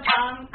常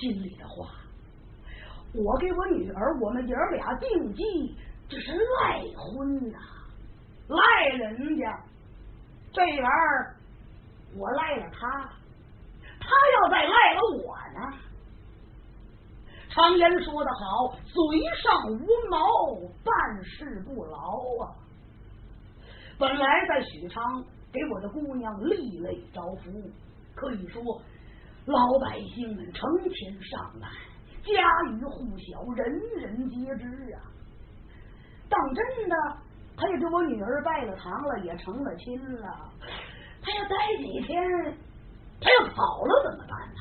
心里的话。我给我女儿，我们爷儿俩定计，这是赖婚呐、啊，赖人家。这玩意儿我赖了他，他要再赖了我呢。常言说得好，嘴上无毛，办事不牢啊。本来在许昌给我的姑娘立了招福，可以说老百姓们成千上万，家喻户晓，人人皆知啊。当真的，他也给我女儿拜了堂了，也成了亲了。他要待几天，他要跑了怎么办呢？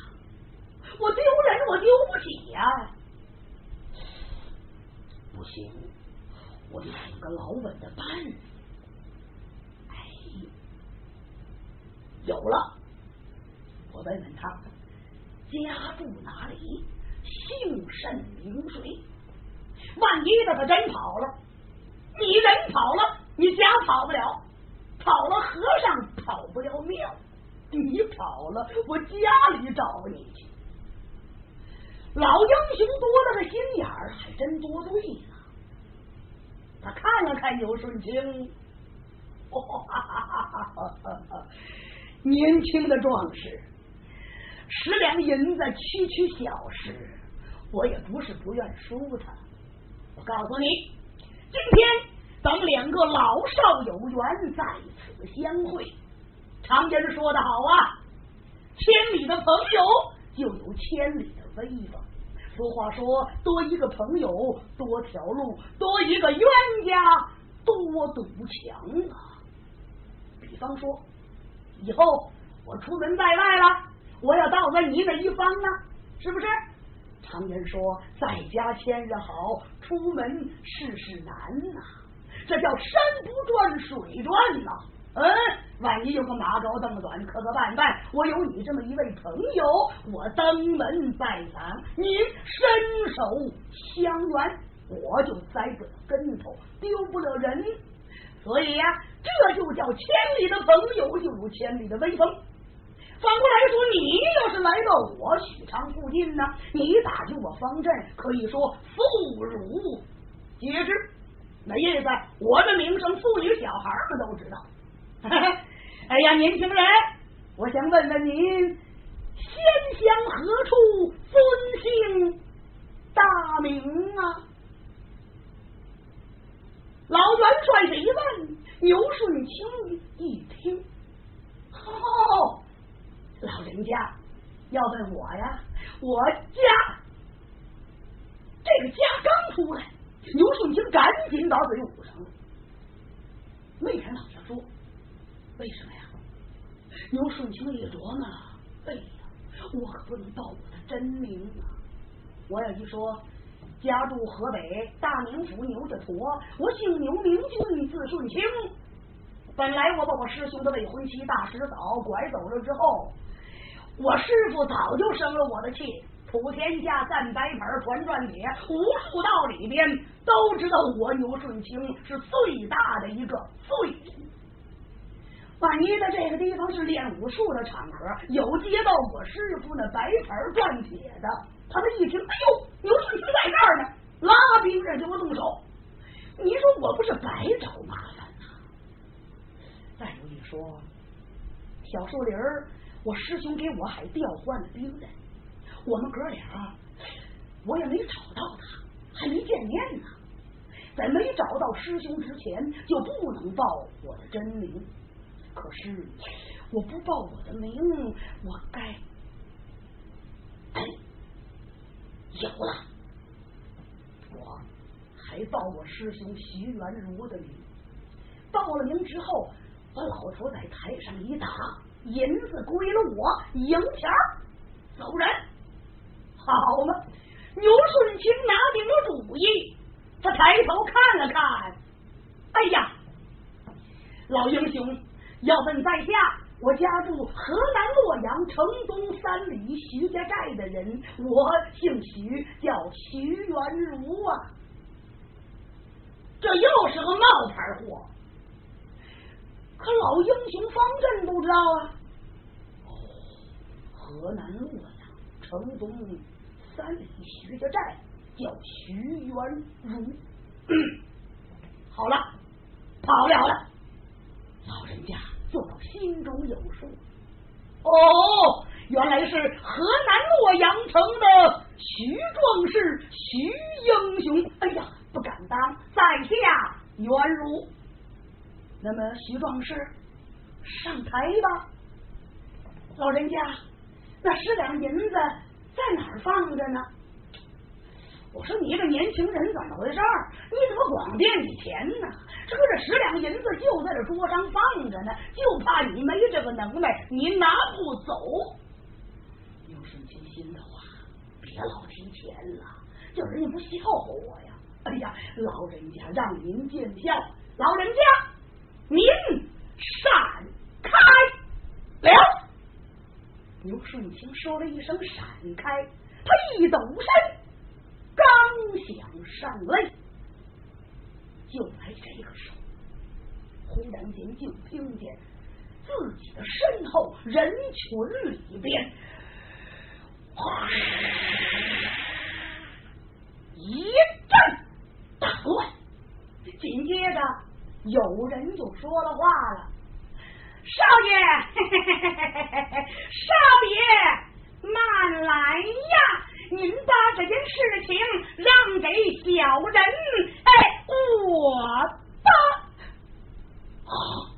我丢人，我丢不起呀！不行，我得想个老稳的伴。哎，有了，我问问他家住哪里，姓甚名谁？万一的他真跑了，你人跑了，你家跑不了；跑了和尚跑不了庙，你跑了，我家里找你去。老英雄多了个心眼儿，还真多对呢。他看了看牛顺清，哇，年轻的壮士，十两银子区区小事，我也不是不愿输他。我告诉你，今天咱们两个老少有缘，在此相会。常言说的好啊，千里的朋友就有千里的威风。俗话说，多一个朋友多条路，多一个冤家多堵墙啊。比方说，以后我出门在外了，我要到在你那一方呢，是不是？常言说，在家千日好，出门事事难呐。这叫山不转水转呐。嗯，万一有个马高凳短，磕磕绊绊，我有你这么一位朋友，我登门拜访，您伸手相援，我就栽不了跟头，丢不了人。所以呀，这就叫千里的朋友就有千里的威风。来，到我许昌附近呢，你打进我方阵，可以说妇孺皆知。那意思，我的名声，妇女小孩们都知道。哎呀，年轻人，我想问问您，仙乡何处，尊姓大名啊？老元帅这一问，牛顺清一听，哦，老人家要问我呀，我家这个家刚出来，牛顺清赶紧把嘴捂上了，没敢往下说。为什么呀？牛顺清一琢磨，哎呀，我可不能报我的真名啊！我要一说家住河北大名府牛家坨，我姓牛名俊，字顺清。本来我把我师兄的未婚妻大师嫂拐走了之后，我师傅早就生了我的气。普天下赞白牌传转铁，无数道里边都知道我牛顺清是最大的一个罪人。万一在这个地方是练武术的场合，有接到我师傅那白牌转铁的，他们一听，哎呦，牛顺清在这儿呢，拉兵刃就要动手。你说我不是白找麻烦呐？再有一说，小树林儿，我师兄给我还调换了兵刃，我们哥俩，我也没找到他，还没见面呢。在没找到师兄之前，就不能报我的真名。可是我不报我的名，我该哎有了，我还报我师兄徐元如的名。报了名之后，把老头在台上一打，银子归了我，赢钱走人，好嘛！牛顺清拿定了主意，他抬头看了看，哎呀，老英雄。要问在下，我家住河南洛阳城东三里徐家寨的人，我姓徐，叫徐元如啊。这又是个冒牌货，可老英雄方阵不知道啊。河南洛阳城东三里徐家寨叫徐元如好了跑了了。老人家做到心中有数。哦原来是河南洛阳城的徐壮士徐英雄。哎呀不敢当在下袁如那么徐壮士上台吧。老人家那十两银子在哪儿放着呢？我说你一个年轻人怎么回事？你怎么光惦记钱呢？这不这十两银子就在这桌上放着呢，就怕你没这个能耐，你拿不走。有顺清心的话，别老提钱了，叫人家不笑话我呀！哎呀，老人家让您见笑，老人家您闪开了。牛顺清说了一声闪开，他一抖身。刚想上擂，就在这个时候，忽然间就听见自己的身后人群里边，哗，一阵大乱。紧接着有人就说了话了：“少爷，少爷，慢来呀！”您把这件事情让给小人，哎，我的。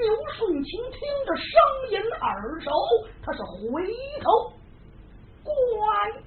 牛顺清听着声音耳熟，他是回头观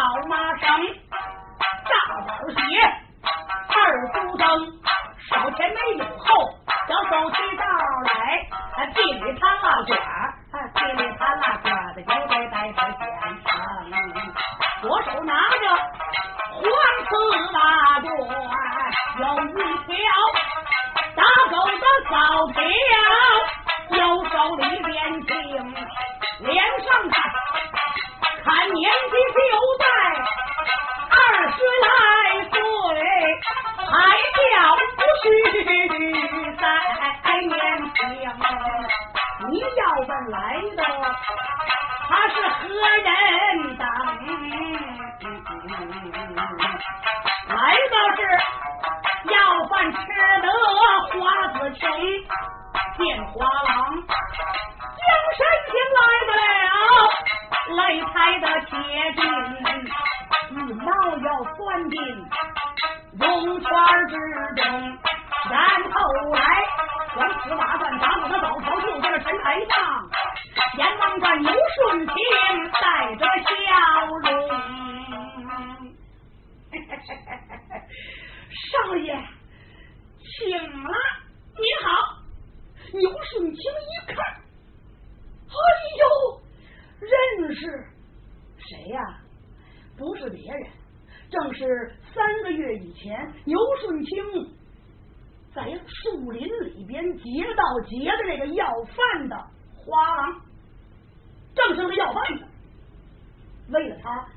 好妈生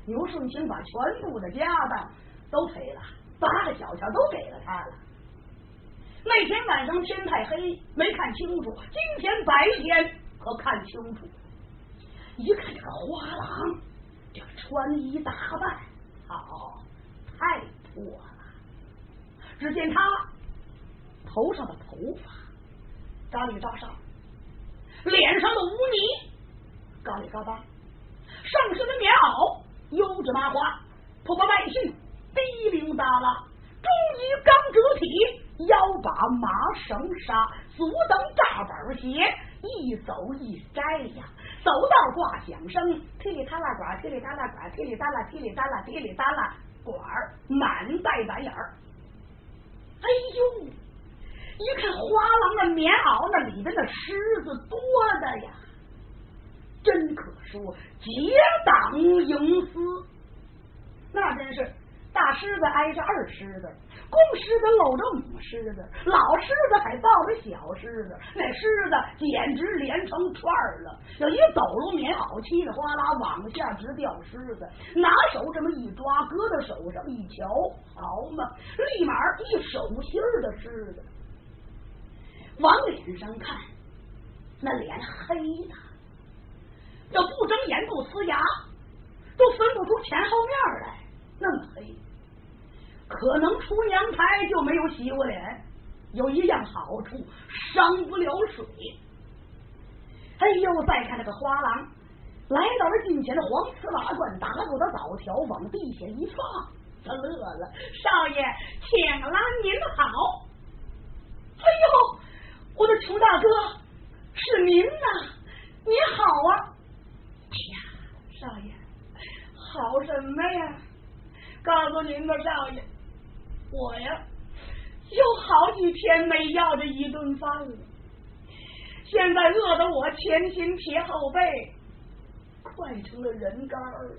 牛顺清把全部的家当都赔了八个小钱都给了他了。那天晚上天太黑没看清楚今天白天可看清楚。了一看这个花郎就穿衣打扮好太破了。只见他头上的头发扎里扎上脸上的污泥高里高高上身的棉袄油脂麻花，婆婆百姓滴溜达啦，中衣钢折体，腰把麻绳纱，足蹬大板鞋，一走一摘呀。走道挂响声，噼里啪啦管，噼里啪啦管，噼里啪啦，噼里啪啦，噼里啪啦管，满带白眼儿。哎呦，一看花郎的棉袄那里边的虱子多的呀，真可说结党营私，那真是。大狮子挨着二狮子，公狮子搂着母狮子，老狮子还抱着小狮子，那狮子简直连成串了。有一抖搂棉袄，稀里哗啦往下直掉狮子，拿手这么一抓，搁到手上一瞧，好嘛，立马一手心的狮子。往脸上看，那脸黑的，要不睁眼不呲牙，都分不出前后面来，那么黑。可能出娘胎就没有洗过脸，有一样好处，伤不了水。哎呦，再看那个花郎，来到了近前的黄瓷瓦罐，打过的枣条往地下一放，他乐了：“少爷，请了，您好。”哎呦，我的穷大哥，是您呐！您好啊！呀，少爷，好什么呀？说您吧，少爷。我呀，有好几天没要这一顿饭了，现在饿得我前心撇后背，快成了人干了。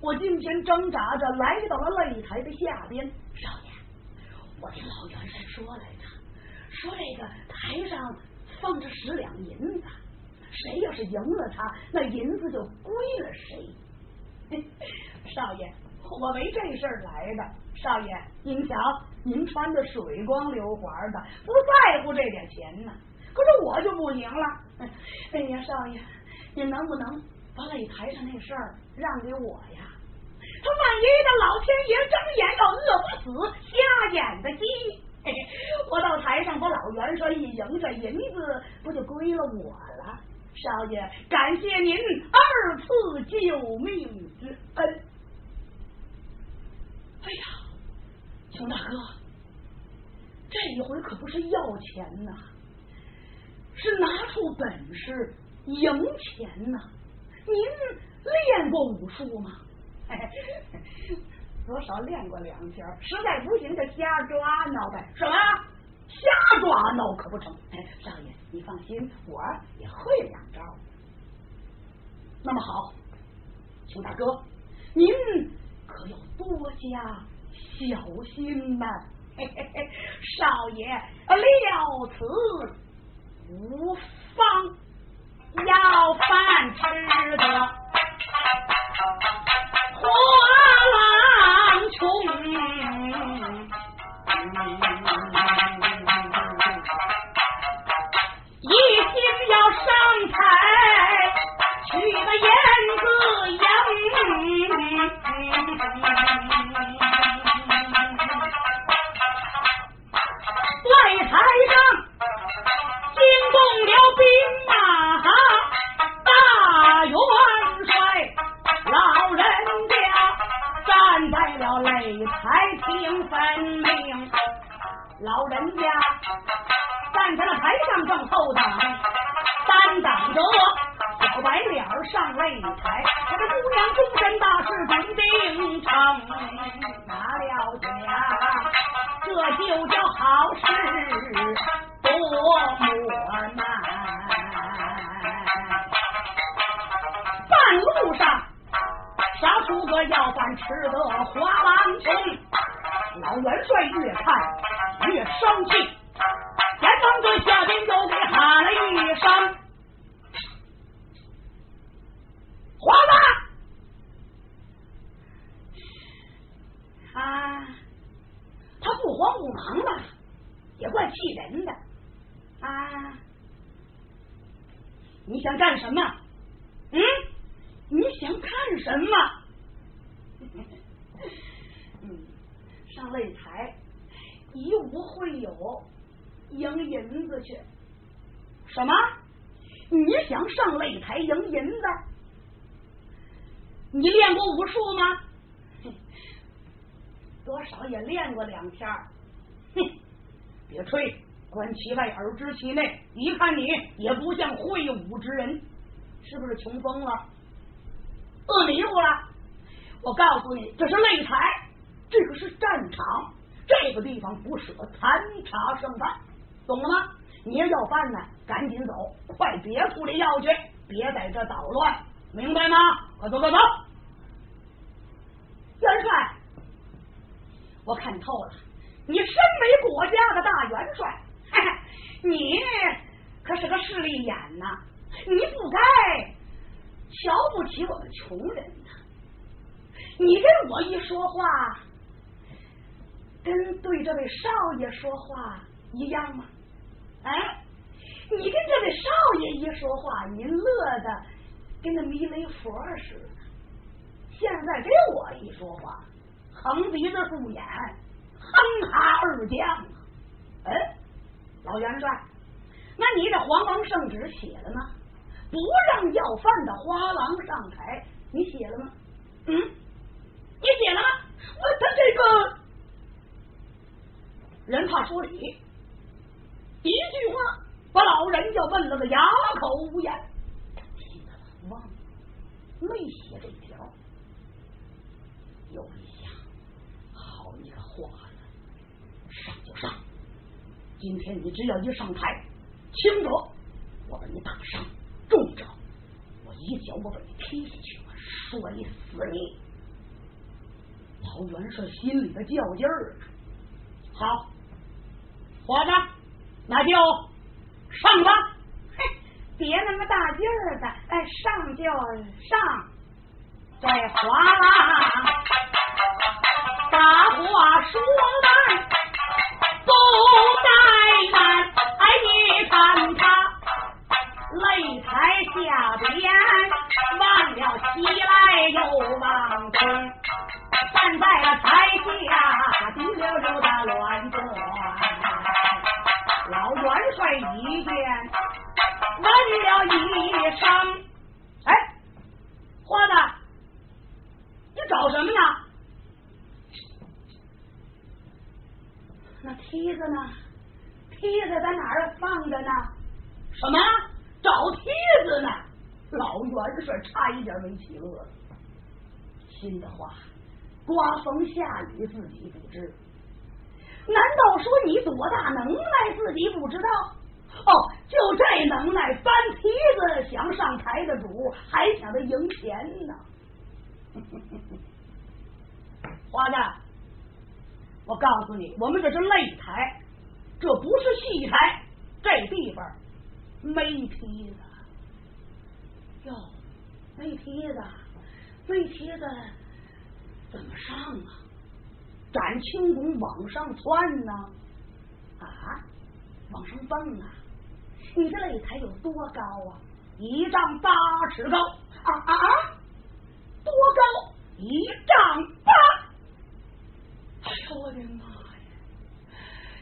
我今天挣扎着来到了擂台的下边，少爷，我听老元帅说来着，说这个台上放着十两银子，谁要是赢了他，那银子就归了谁。少爷，我没这事儿来的。少爷，您瞧，您穿的水光溜滑的，不在乎这点钱呢。可是我就不行了。哎呀，少爷，您能不能把擂台上那事儿让给我呀？他万一那老天爷睁眼要饿不死瞎眼的鸡，我到台上把老元帅一赢，这银子不就归了我了？少爷，感谢您二次救命之恩。哎呀！熊大哥，这一回可不是要钱呐，是拿出本事赢钱呐！您练过武术吗？多少练过两下，实在不行就瞎抓挠呗。什么？瞎抓挠可不成。哎，少爷，你放心，我也会两招。那么好，熊大哥，您可要多加。小心呐，少爷料此无方，要饭吃的花郎穷，体内。一看你也不像会武之人，是不是穷疯了？饿迷糊了？我告诉你，这是擂台，这个是战场，这个地方不适合残茶剩饭，懂了吗？你要要饭呢，赶紧走，快别处理药去，别在这捣乱，明白吗？快走，快走！元帅，我看透了，你身为国家的大元帅，嘿嘿你可是个势利眼呐！你不该瞧不起我们穷人呐！你跟我一说话，跟对这位少爷说话一样吗？哎，你跟这位少爷一说话，您乐的跟那弥勒佛似的。现在跟我一说话，横鼻子竖眼，哼哈二将。嗯，老元帅，那你这皇王圣旨写了吗？不让要饭的花郎上台，你写了吗？嗯，你写了吗？我他这个人怕说理。一句话把老人家问了个哑口无言。忘了，没写这条。又一想，好你个花子，上就上！今天你只要一上台，轻者我把你打伤，重者我一脚我把你踢下去，我摔死你！老元帅心里的较劲儿。好，活着。那就上吧，嘿，别那么大劲儿的，哎，上就上，这哗啦，把话说完，不怠慢，哎，你看他擂台下边告诉你，我们这是擂台，这不是戏台，这地方没梯子。哟，没梯子，没梯子，怎么上啊？展轻功往上窜呢？啊，往上蹦啊！你这擂台有多高啊？一丈八尺高啊啊啊！多高？一丈八！哎呦我的妈呀！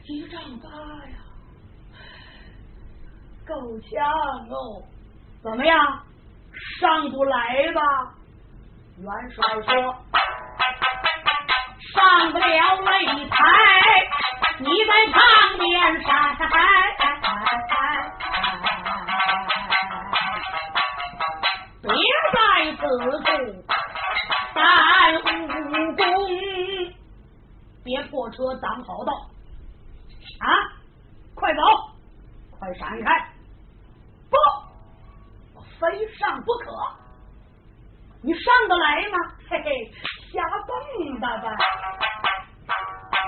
一丈八呀，够呛哦！怎么样？上不来吧？元帅说。上不了擂台，你在旁边闪。别在此处耽误功，别破车挡跑道啊！快走，快闪开！不，我非上不可。你上得来吗？嘿嘿。瞎蹦跶吧！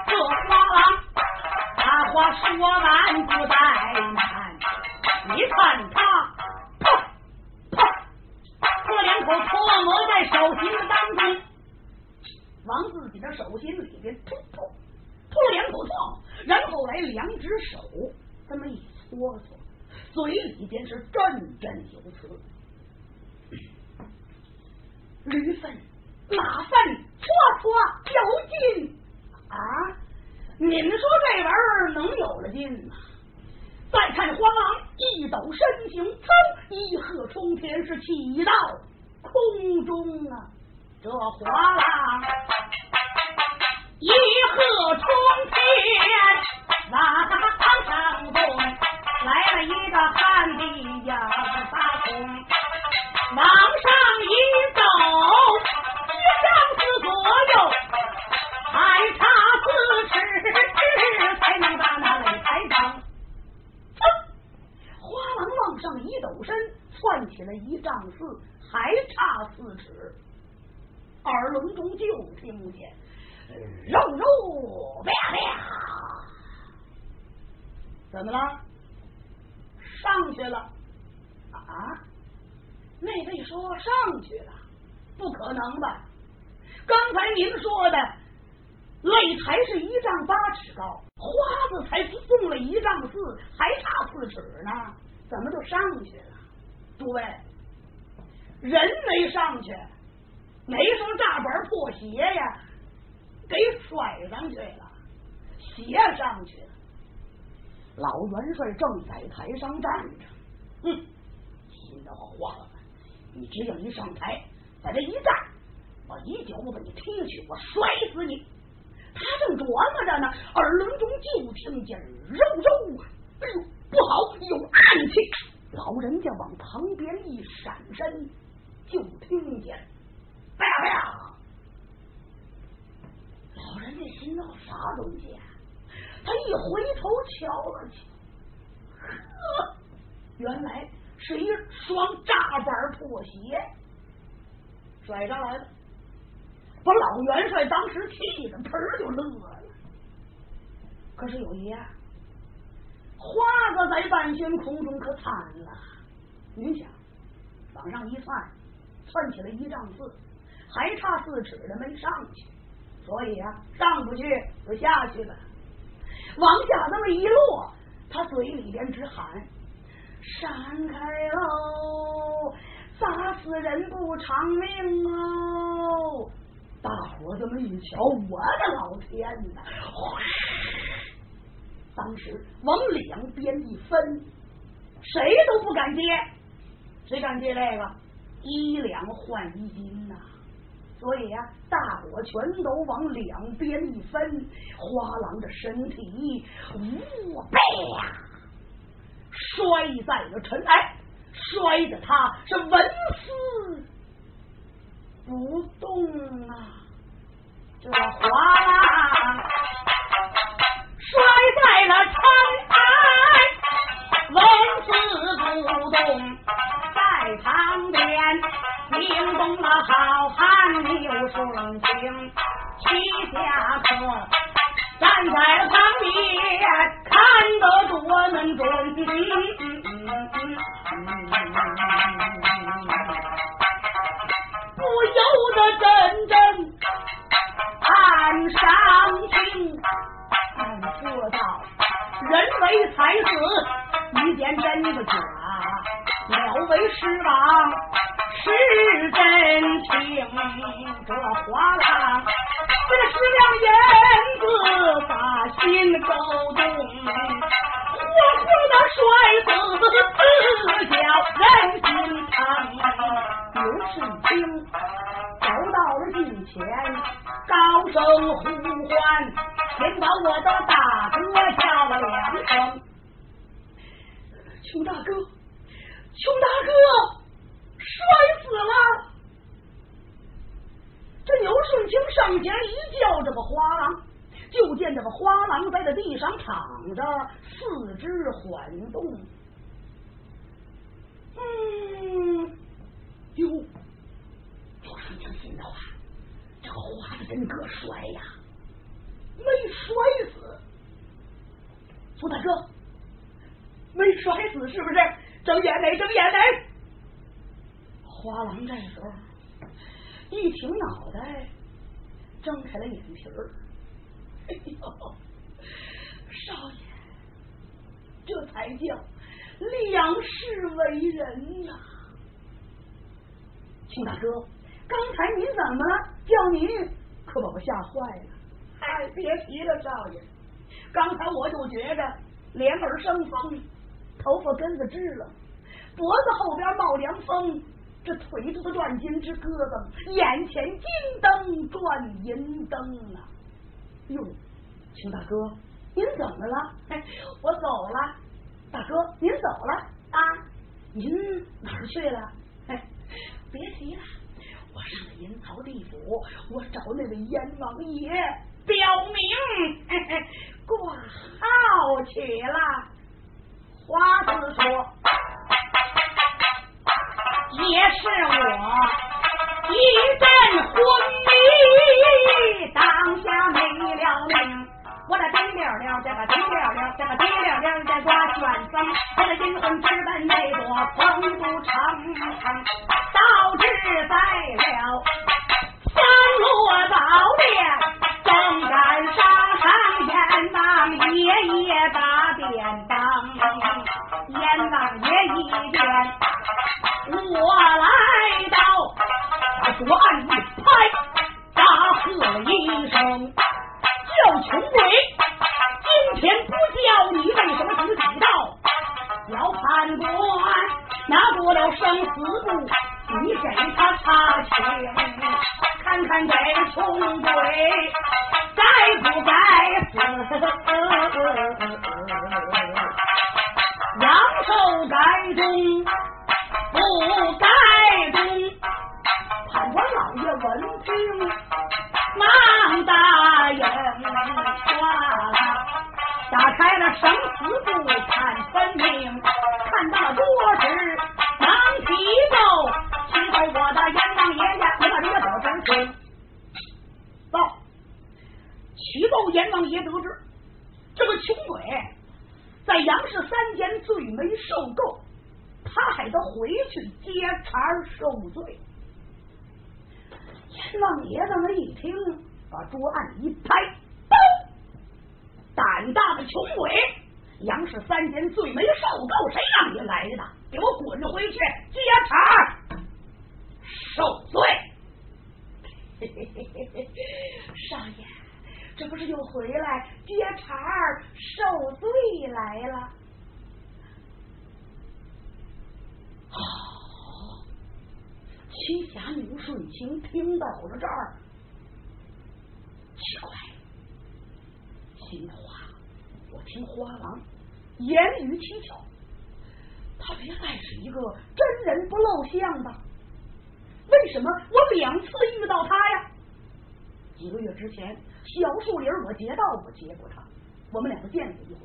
这花郎把话说完不怠慢，你看他，噗噗，喝两口唾沫在手心当中，往自己的手心里边噗噗吐了两口唾沫，然后来两只手这么一搓搓，嘴里边是振振有词。驴粪、马粪，搓搓有劲啊！你们说这玩意儿能有了劲吗？再看花郎一抖身形，噌，一鹤冲天，是起到空中啊！这花郎一鹤冲天，往上动，来了一个旱地呀，大空，往上一走，一丈四左右，还差四尺才能把那擂台上。花郎往上一抖身，窜起了一丈四，还差四尺。耳聋中就听见肉肉啪啪，怎么了？上去了啊？那位说上去了，不可能吧？刚才您说的擂台是一丈八尺高，花子才送了一丈四，还差四尺呢，怎么就上去了？诸位，人没上去。哪双大板破鞋呀？给甩上去了，鞋上去了。老元帅正在台上站着，哼，心都慌了。你只要一上台，在这一站，我一脚把你踢去，我摔死你！他正琢磨着呢，耳轮中就听见肉肉，哎呦，不好，有暗器！老人家往旁边一闪身，就听见。哎呀哎呀！老人家心闹啥东西？他一回头瞧了瞧，呵，原来是一双炸板破鞋甩上来了，把老元帅当时气的盆儿就乐了。可是有一样，花子在半悬空中可惨了。您想，往上一窜，窜起来一丈四。还差四尺的没上去，所以啊，上不去就下去了。往下那么一落，他嘴里边直喊：“闪开喽，砸死人不偿命哦！”大伙这么一瞧，我的老天哪！当时往两边一分，谁都不敢接，谁敢接这个？一两换一斤呐！所以呀，大伙全都往两边一分，花郎的身体呜呀，摔在了尘埃，摔得他是纹丝不动啊！这花郎摔在了尘埃，纹丝不动，在旁边。惊动了好汉刘顺清，齐下客站在了旁边，看得多能准，不由得阵阵暗伤心。暗说道：人为财死，一见真的假，了为师王。是真情，这花郎这个十两银子把心勾动，活活的摔死，叫人心疼。刘世清走到了近前，高声呼唤，先把我的大哥叫了两声，穷大哥，穷大哥。摔死了！这牛顺清上前一叫，这个花郎就见这个花郎在这地上躺着，四肢缓动。嗯，哟，牛顺清心头啊，这花子真个摔呀，没摔死。苏大哥，没摔死是不是？睁眼没？睁眼没？花郎这时候一挺脑袋，睁开了眼皮儿。哎呦，少爷，这才叫两世为人呐！秦大哥，刚才您怎么了？叫您可把我吓坏了。哎，别提了，少爷。刚才我就觉着脸耳生风，头发根子直了，脖子后边冒凉风，这腿肚子转筋直咯噔，眼前金灯转银灯啊！哟，秦大哥，您怎么了？哎，我走了。大哥，您走了啊？您哪儿去了？哎，别提了，我上了阴曹地府，我找那位阎王爷表明挂号去了。花子说，也是我一阵昏迷，当下没了命。我这滴溜溜，这个滴溜溜，这个滴溜溜，这挂卷风，我的阴魂直奔那座丰都城，导致在了三落宝殿，正赶上上阎王爷爷打点当，阎王爷一见我来到，把左案一拍，大喝了一声。叫穷鬼，今天不叫你，为什么自己到？要判官拿过了生死簿，你给他擦清，看看这穷鬼该不该死，阳寿该终不该终？判官老爷闻听。忙答应，哗啦，打开了生死簿看分明，看到了多时，忙启奏，启奏我的阎王爷爷，我的爷得知情。报，启奏阎王爷得知，这个穷鬼在杨氏三间罪没受够，他还得回去接茬受罪。阎王爷这么一听，把桌案一拍，嘣！胆大的穷鬼，杨氏三间罪没受够，谁让你来的？给我滚回去接茬受罪！少爷，这不是又回来接茬受罪来了？好。七侠牛顺清听到了这儿，奇怪，心话，我听花郎言语蹊跷，他别再是一个真人不露相吧？为什么我两次遇到他呀？几个月之前，小树林我劫道，我劫过他，我们两个见过一回。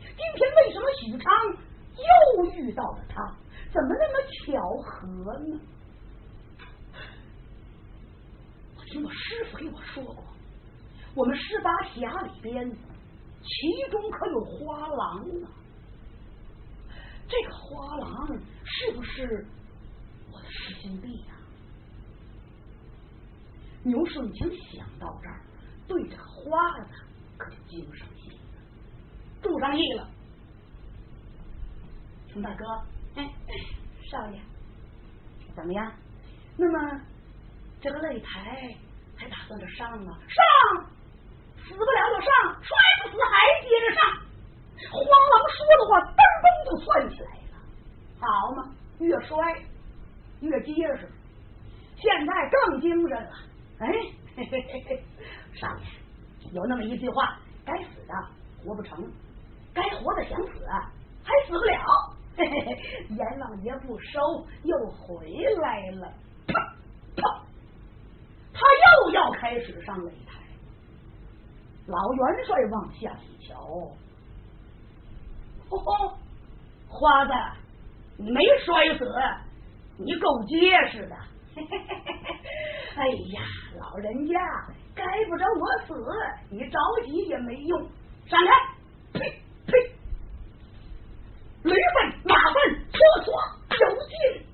今天为什么许昌又遇到了他？怎么那么巧合呢？听我师傅给我说过，我们十八侠里边，其中可有花郎呢。这个花郎是不是我的师兄弟呀？牛顺清想到这儿，对这花子可就精上心了，住上意了。熊大哥，哎，少爷，怎么样？那么。这个擂台还打算着上啊？上，死不了就上，摔不死还接着上。黄狼说的话噔噔就窜起来了，好嘛，越摔越结实，现在更精神了。哎，嘿嘿嘿嘿，上面有那么一句话：该死的活不成，该活的想死还死不了。嘿嘿嘿，阎王爷不收，又回来了。他又要开始上擂台，老元帅往下一瞧，哦，花子，你没摔死，你够结实的。哎呀，老人家该不着我死，你着急也没用。闪开！呸呸！驴粪马粪，搓搓有劲，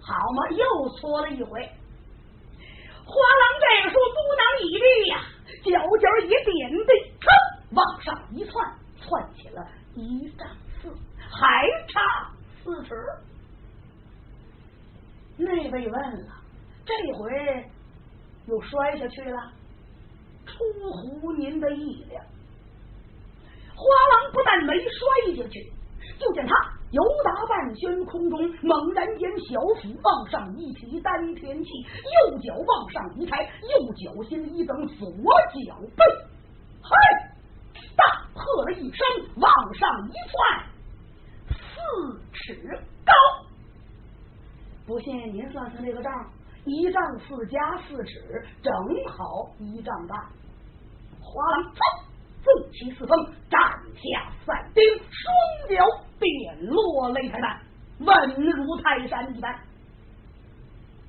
好嘛，又搓了一回。花郎这个时候嘟囔一句呀，脚脚一点地，噌往上一窜，窜起了一丈四，还差四尺。那位问了，这回又摔下去了，出乎您的意料。花郎不但没摔下去，就见他由达半轩空中猛然间小腹往上一提丹田气，右脚往上一抬，右脚心一蹬，左脚背，嘿，大喝了一声，往上一窜，四尺高。不信您算算这个账，一丈四加四尺，正好一丈半。花郎噌。纵起四风，斩下三钉，双脚点落擂台板，稳如泰山一般。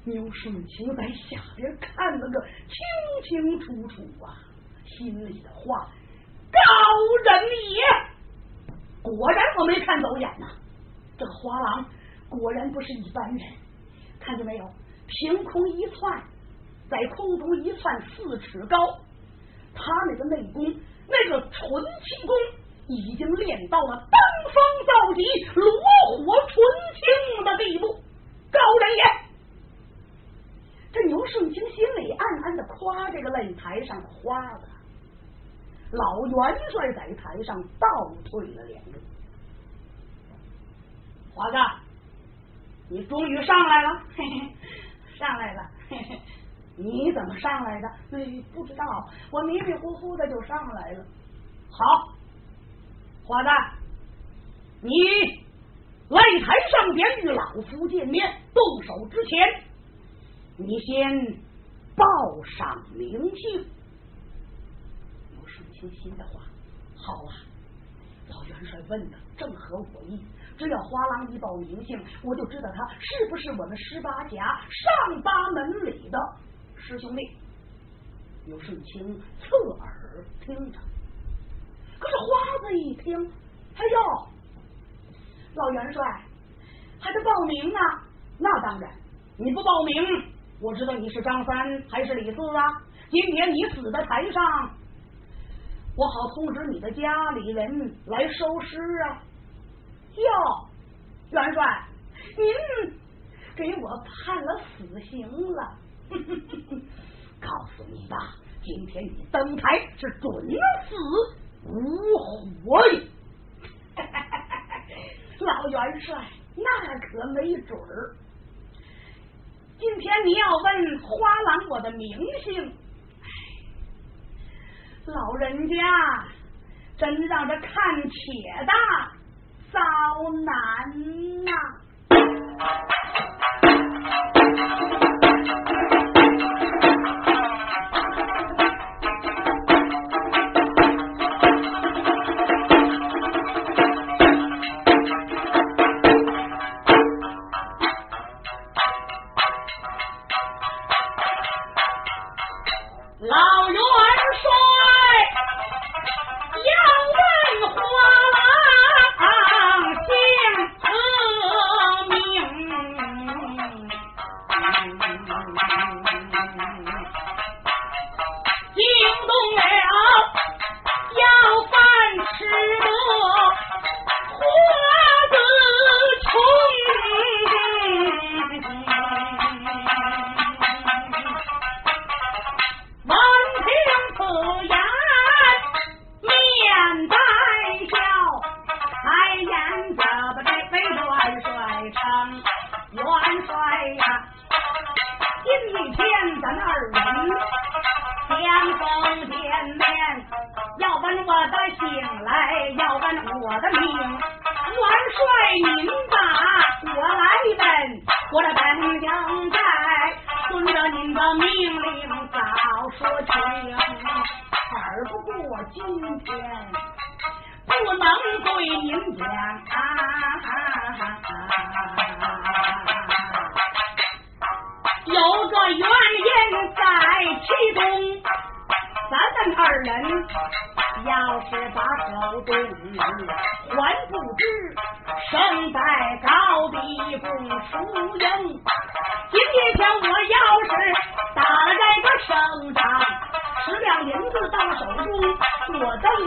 牛顺清在下边看了个清清楚楚啊，心里的话，高人也。果然我没看走眼呐，这个花郎果然不是一般人。看见没有？凭空一窜，在空中一窜四尺高，他那个内功。那个纯气功已经练到了登峰造极、炉火纯青的地步，高人也。这牛顺清心里暗暗的夸这个擂台上的花子，老元帅在台上倒退了两步。华子，你终于上来了，嘿嘿，上来了，嘿嘿。你怎么上来的？哎，不知道，我迷迷糊糊的就上来了。好，花子，你擂台上边与老夫见面，动手之前，你先报上名姓。有顺清心的话，好啊，老元帅问的正合我意。只要花郎一报名姓，我就知道他是不是我们十八甲上八门里的。师兄弟，刘顺清侧耳听着，可是花子一听，哎呦，老元帅还得报名呢。那当然，你不报名，我知道你是张三还是李四啊。今天你死在台上，我好通知你的家里人来收尸啊。哟，元帅，您给我判了死刑了。告诉你吧，今天你登台是准死无活的。老元帅，那可没准儿。今天你要问花郎我的名姓，老人家真让这看且大遭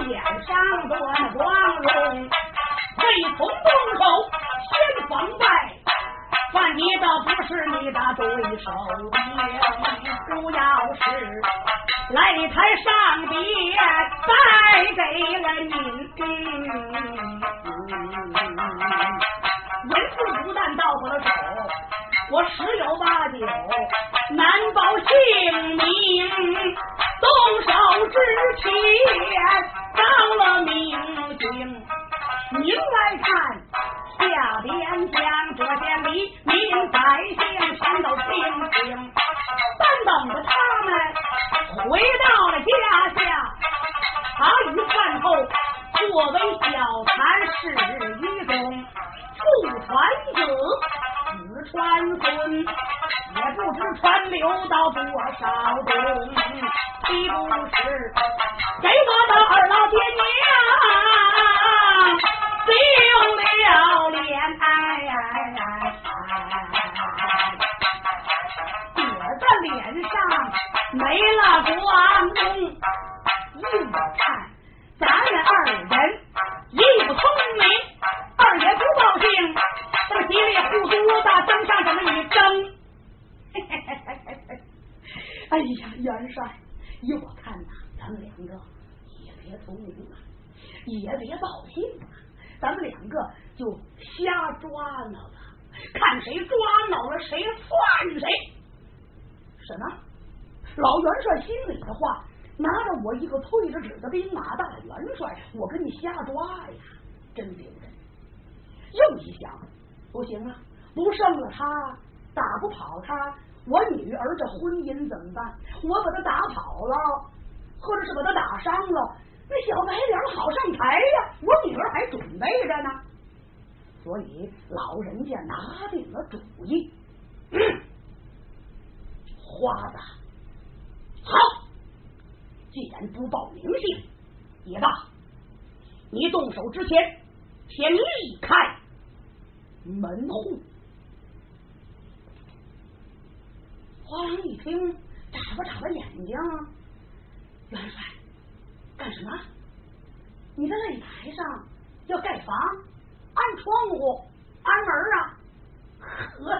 脸上多么光荣，会从动手先防败，犯一的不是你的对手。不要是擂台上别再给了你兵，文字不但到不了手。我十有八九难保性命。动手之前着了命军，您来看下边将这些黎民百姓全都听清，但等着他们回到了家下，茶余饭后作为小禅事一宗，父传子，子传孙，也不知传流？到多少宗。岂不是给我的二老爹娘丢了？脸？我的脸上没了？光荣，一看咱们二人一不聪明，二也不高兴，这么稀里糊涂的登上这么一争。哎呀，元帅！依我看呐，咱们两个也别聪明了，也别报信了，咱们两个就瞎抓挠吧，看谁抓挠了谁算谁。什么？老元帅心里的话，拿着我一个退着职的兵马大元帅，我跟你瞎抓呀，真丢人。又一想，不行啊，不胜了他，打不跑他。我女儿这婚姻怎么办？我把他打跑了，或者是把他打伤了，那小白脸好上台呀！我女儿还准备着呢。所以老人家拿定了主意，花子，好，既然不报名姓也罢，你动手之前先离开门户。花郎一听，眨巴眨巴眼睛，元帅，干什么？你在擂台上要盖房、安窗户、安门啊？呵，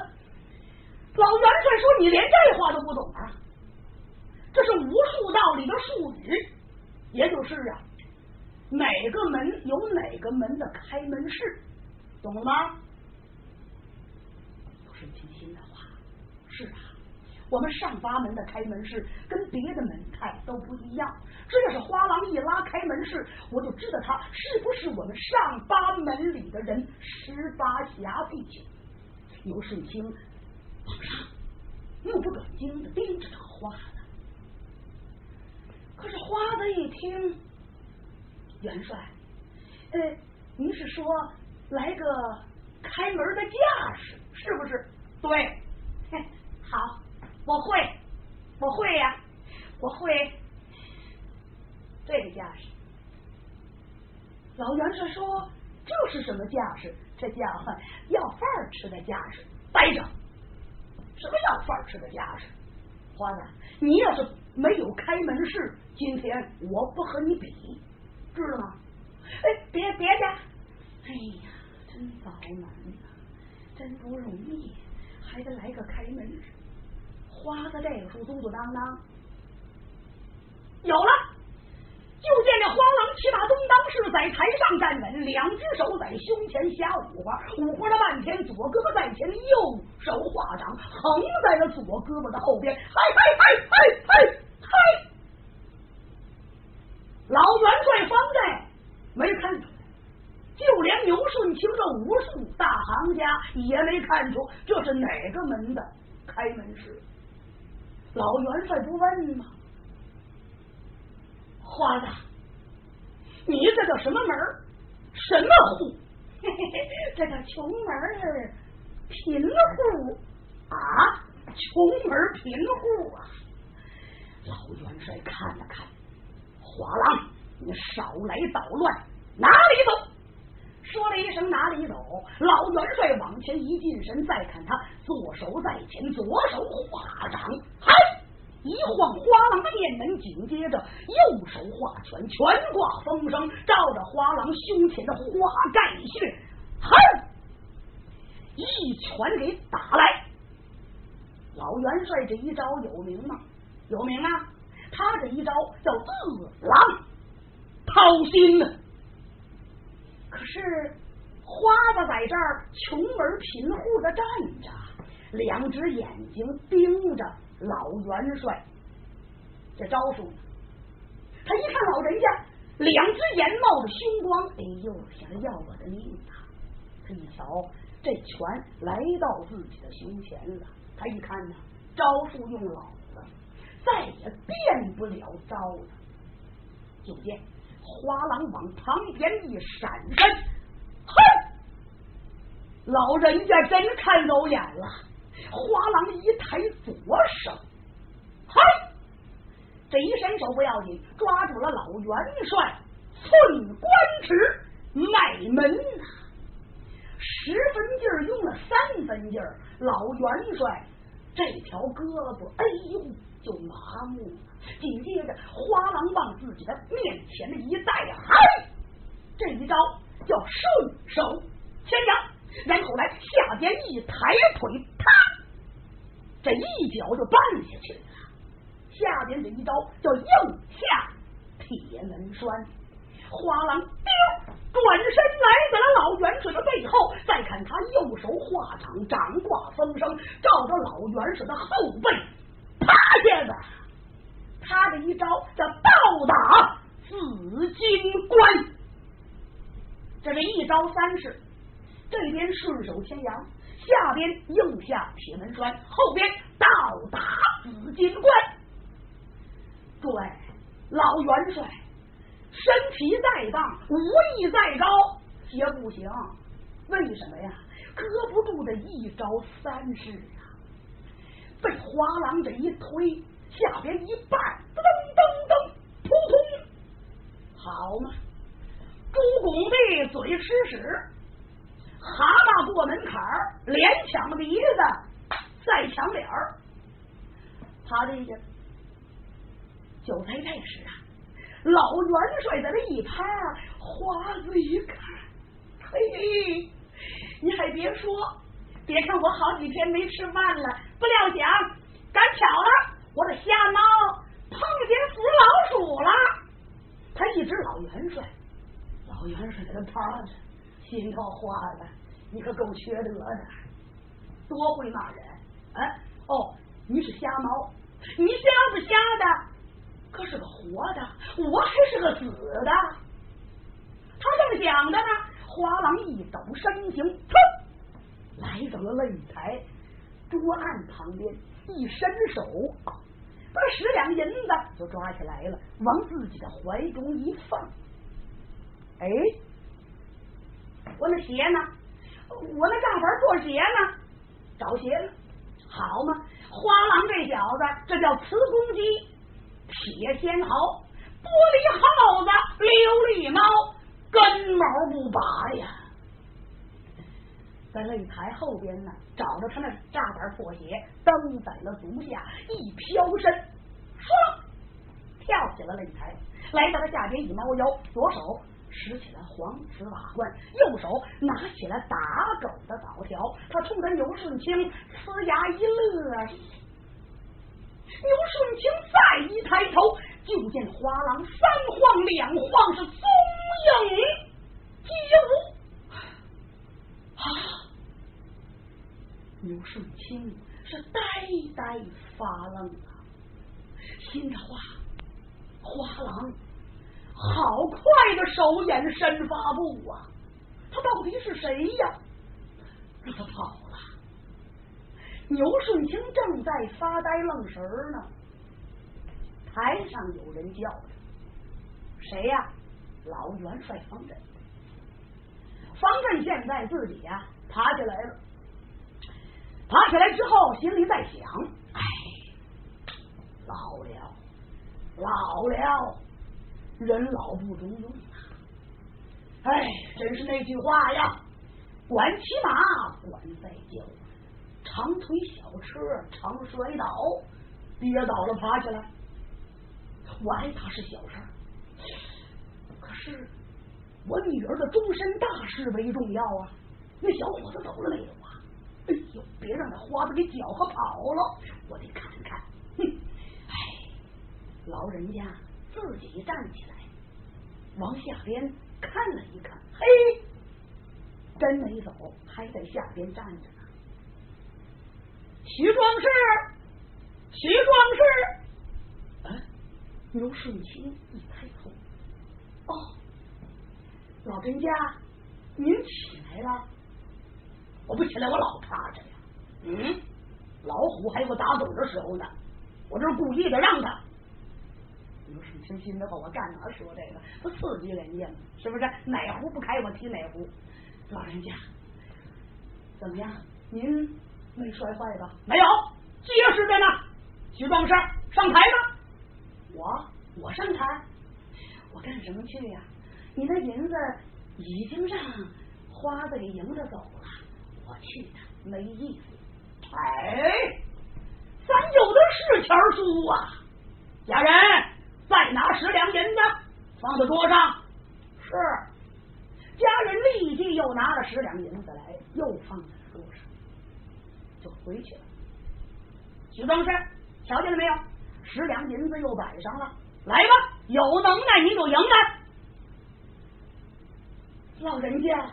老元帅说你连这话都不懂啊？这是无数道里的术语，也就是啊，哪个门有哪个门的开门式，懂了吗？不是听心的话，是啊。我们上八门的开门式跟别的门派都不一样，这要是花郎一拉开门式，我就知道他是不是我们上八门里的人十八侠弟兄。牛顺清往上目不转睛的盯着这花，可是花子一听，元帅，呃，您是说来个开门的架势，是不是？对，好。我会，我会呀，我会这个架势。老元帅说：“这是什么架势？这叫 要饭吃的架势。”呆着，什么要饭吃的架势？花子，你要是没有开门式，今天我不和你比，知道吗？哎，别别介！哎呀，真遭难呐，真不容易，还得来个开门式。花子这个时候嘟嘟当当，有了，就见这花郎骑马东当是在台上站稳，两只手在胸前瞎舞花，舞花了半天，左胳膊在前，右手画掌，横在了左胳膊的后边，嗨嗨嗨嗨嗨嗨！老元帅方在没看出来，就连牛顺清这武术大行家也没看出这是哪个门的开门式。老元帅不问吗？花子，你这叫什么门什么户？这叫穷门贫户啊！穷门贫户啊！老元帅看了看，花郎，你少来捣乱，哪里走？说了一声哪里走？老元帅往前一进身，再看他左手在前，左手画掌，嗨，一晃花郎的面门，紧接着右手画拳，拳挂风声，照着花郎胸前的花盖穴，哼，一拳给打来。老元帅这一招有名吗？有名啊！他这一招叫饿狼掏心呢。可是花子在这儿穷而贫户的站着，两只眼睛盯着老元帅。这招数，他一看老人家两只眼冒着凶光，哎呦，想要我的命啊！他一瞧，这拳来到自己的胸前了。他一看呢，招数用老，再也变不了招了。就见花郎往旁边一闪身，哼！老人家真看走眼了。花郎一抬左手，嘿，这一伸手不要紧，抓住了老元帅寸关尺脉门呐，十分劲儿用了三分劲儿。老元帅这条胳膊，哎呦，就麻木了。紧接着，花郎往自己的面前的一带，嗨，这一招叫顺手牵羊，然后来下边一抬腿，啪，这一脚就绊下去了。下边这一招叫硬下铁门栓。花郎丢转身来到了老元帅的背后，再看他右手画掌，掌挂风声，照着老元帅的后背趴下的。他这一招叫倒打紫金关，这是一招三式。这边顺手牵羊，下边硬下铁门栓，后边倒打紫金关。诸位，老元帅。身体再棒，武艺再高，也不行。为什么呀？搁不住这一招三式！被花郎这一推，下边一绊，噔噔噔，扑通，好嘛！朱拱璧嘴吃屎，蛤蟆过门槛儿，连抢鼻子，再抢脸儿。他这个韭菜太实啊！老元帅在这一拍，花子一看，嘿嘿，你还别说，别看我好几天没吃饭了，不料想，赶巧了，我的瞎猫碰见死老鼠了。他一指老元帅，老元帅在那趴着，心头花子，你可够缺德的，多会骂人啊！哦，你是瞎猫，你瞎不瞎的？可是个活的，我还是个死的。他正想着呢，花郎一抖身形，噌，来到了擂台桌案旁边，一伸手，把十两银子就抓起来了，往自己的怀中一放。哎，我那鞋呢？我那大板做鞋呢？找鞋呢，好嘛！花郎这小子，这叫瓷公鸡。铁仙桃，玻璃耗子，琉璃猫，根毛不拔呀！在擂台后边呢，找着他那炸板破鞋，蹬在了足下，一飘身，唰，跳起了擂台，来到了下边一猫腰，左手拾起了黄瓷瓦罐，右手拿起了打狗的枣条，他冲着牛顺清呲牙一乐。牛顺清再一抬头，就见花郎三晃两晃，是踪影皆无。啊！牛顺清是呆呆发愣啊，心着话：花郎好快的手眼身发步啊！他到底是谁呀？让他跑了！牛顺清正在发呆愣神儿呢，台上有人叫着：“谁呀？”老元帅方震。方震现在自己呀爬起来了，爬起来之后心里在想：“哎，老了，老了，人老不中用啊！哎，真是那句话呀，管骑马，管在脚。”长腿小车常摔倒，跌倒了爬起来。我爱他是小事，可是我女儿的终身大事为重要啊！那小伙子走了没有啊？哎呦，别让那花子给搅和跑了。我得看看。哼，哎，老人家自己站起来，往下边看了一看，嘿，真没走，还在下边站着呢。徐壮士，徐壮士，啊，牛顺清一抬头，哦，老人家，您起来了。我不起来，我老趴着呀。嗯，老虎还有个打盹的时候呢。我这是故意的让他。牛顺清心的话，我干哪说这个？不刺激人家吗？是不是？哪壶不开我提哪壶。老人家，怎么样？您没摔坏吧？没有，结实着呢。徐壮士，上台吧。我我上台，我干什么去呀？你那银子已经让花子给迎着走了。我去没意思，哎，咱有的是钱书啊！家人，再拿十两银子放在桌上。是，家人立即又拿了十两银子来，又放在桌上，就回去了。徐壮士，瞧见了没有？十两银子又摆上了，来吧，有能耐你就赢来。老人家，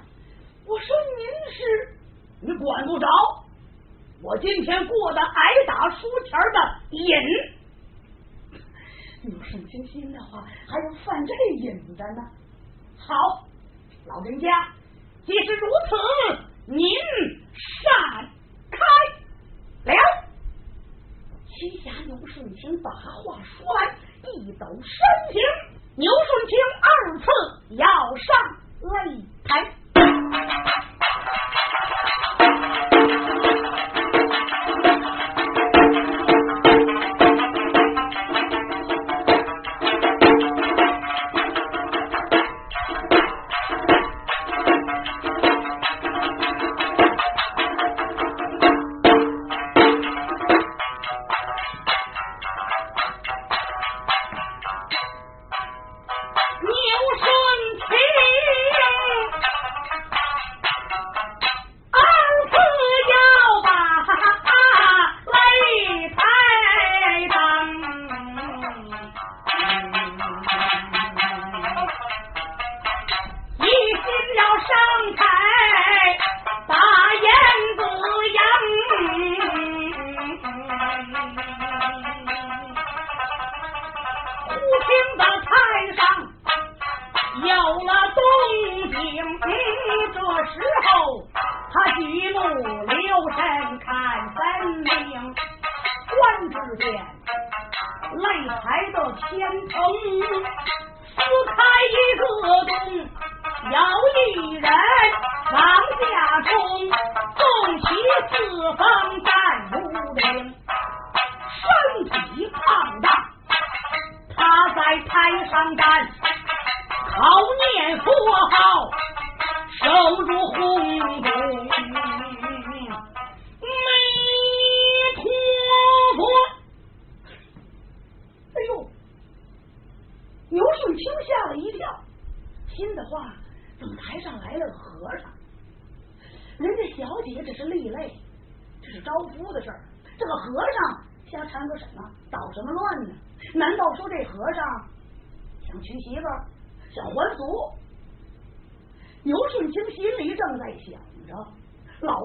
我说您。管不着，我今天过的挨打输钱的瘾，有圣清心的话，还有犯这瘾的呢。好，老人家，既是如此，您闪开了。七侠牛顺清把话说完，一抖身形，牛顺清二次要上擂台。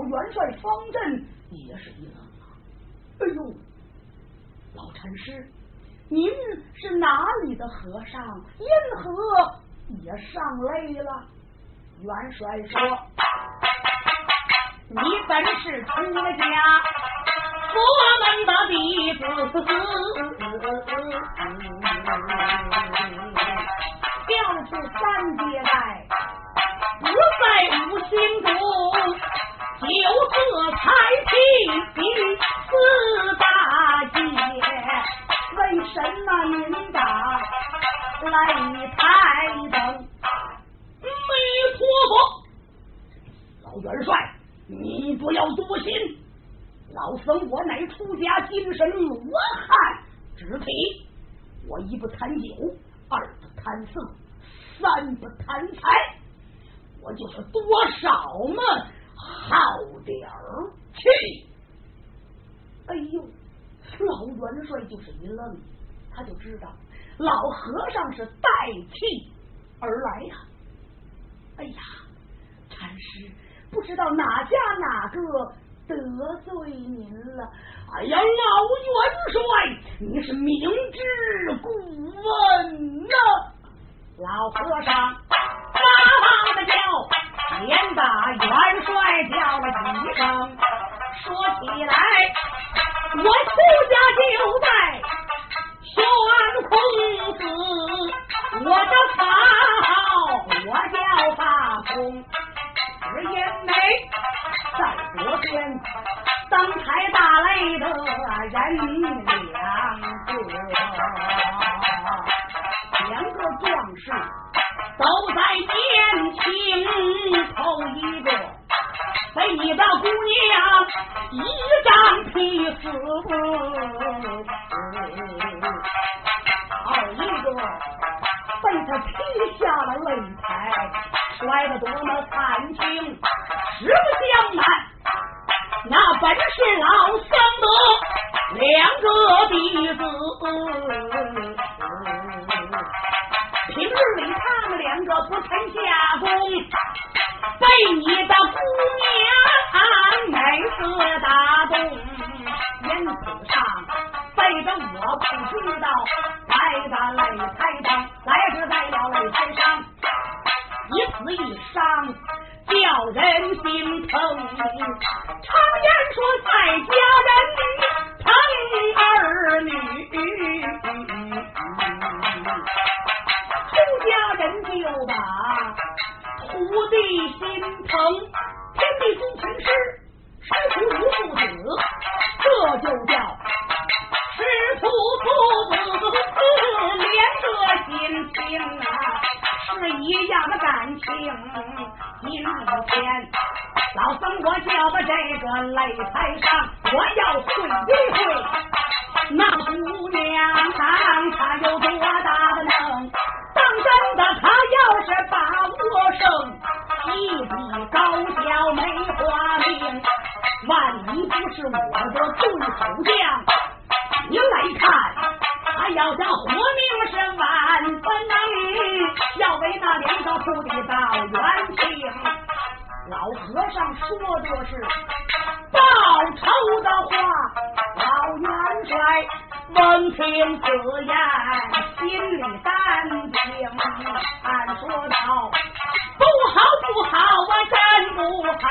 元帅方阵也是一愣啊！哎呦，老禅师，您是哪里的和尚？因何也上擂了？元帅说：“你本是出家佛门的弟子。嗯”调出三界来，不在五行中。这才气笔四大街为什么您打擂台等没陀佛老元帅你不要多心老僧我乃出家精神罗汉之体我一不贪酒二不贪色三不贪财我就是多少嘛好点儿去！哎呦，老元帅就是一愣，他就知道老和尚是代替而来呀。哎呀，禅师不知道哪家哪个得罪您了。哎呀，老元帅，你是明知故问呐。老和尚叭叭的叫。连把元帅叫了几声。说起来，我出家就在玄空寺，我的法号我叫大空，只因为在昨天登台大擂的人两个，擂台上，我要会一会那姑娘，她有多大的能？当真的，她要是把我胜，一比高脚没花命。万一不是我的对手将，您来看，他要想活命是万分难。要为那两个徒弟报冤情，老和尚说的是报仇的话。老元帅闻听此言，心里担惊，暗说道：“不好不好，我真不好。”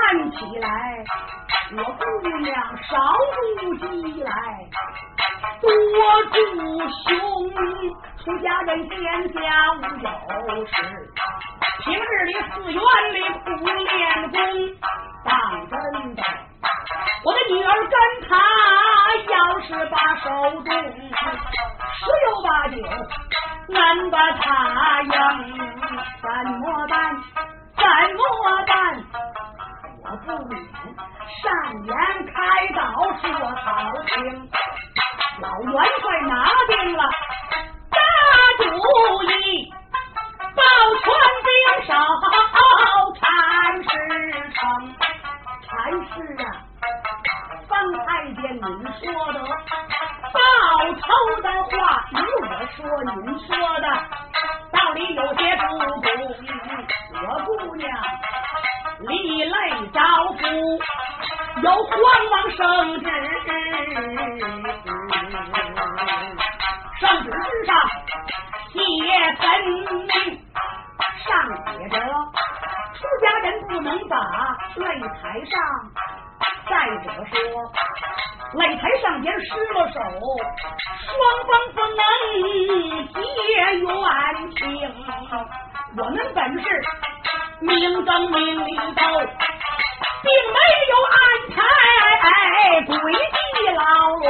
看起来。我姑娘少住鸡来，多住熊。出家人闲家无有事，平日里寺院里苦练功。当真的，我的女儿跟他要是把手中，十有八九难把他赢。怎么办？怎么办？我不免善言开导说好听，老元帅拿定了大主意，抱全兵少，禅师城。还是啊，方太监您说的报仇的话，与我说您说的道理有些不公，我姑娘。李雷招夫，有皇王圣旨，擂台上边失了手，双方不能结冤情。我们本是。明争明里头，并没有安排诡计牢笼。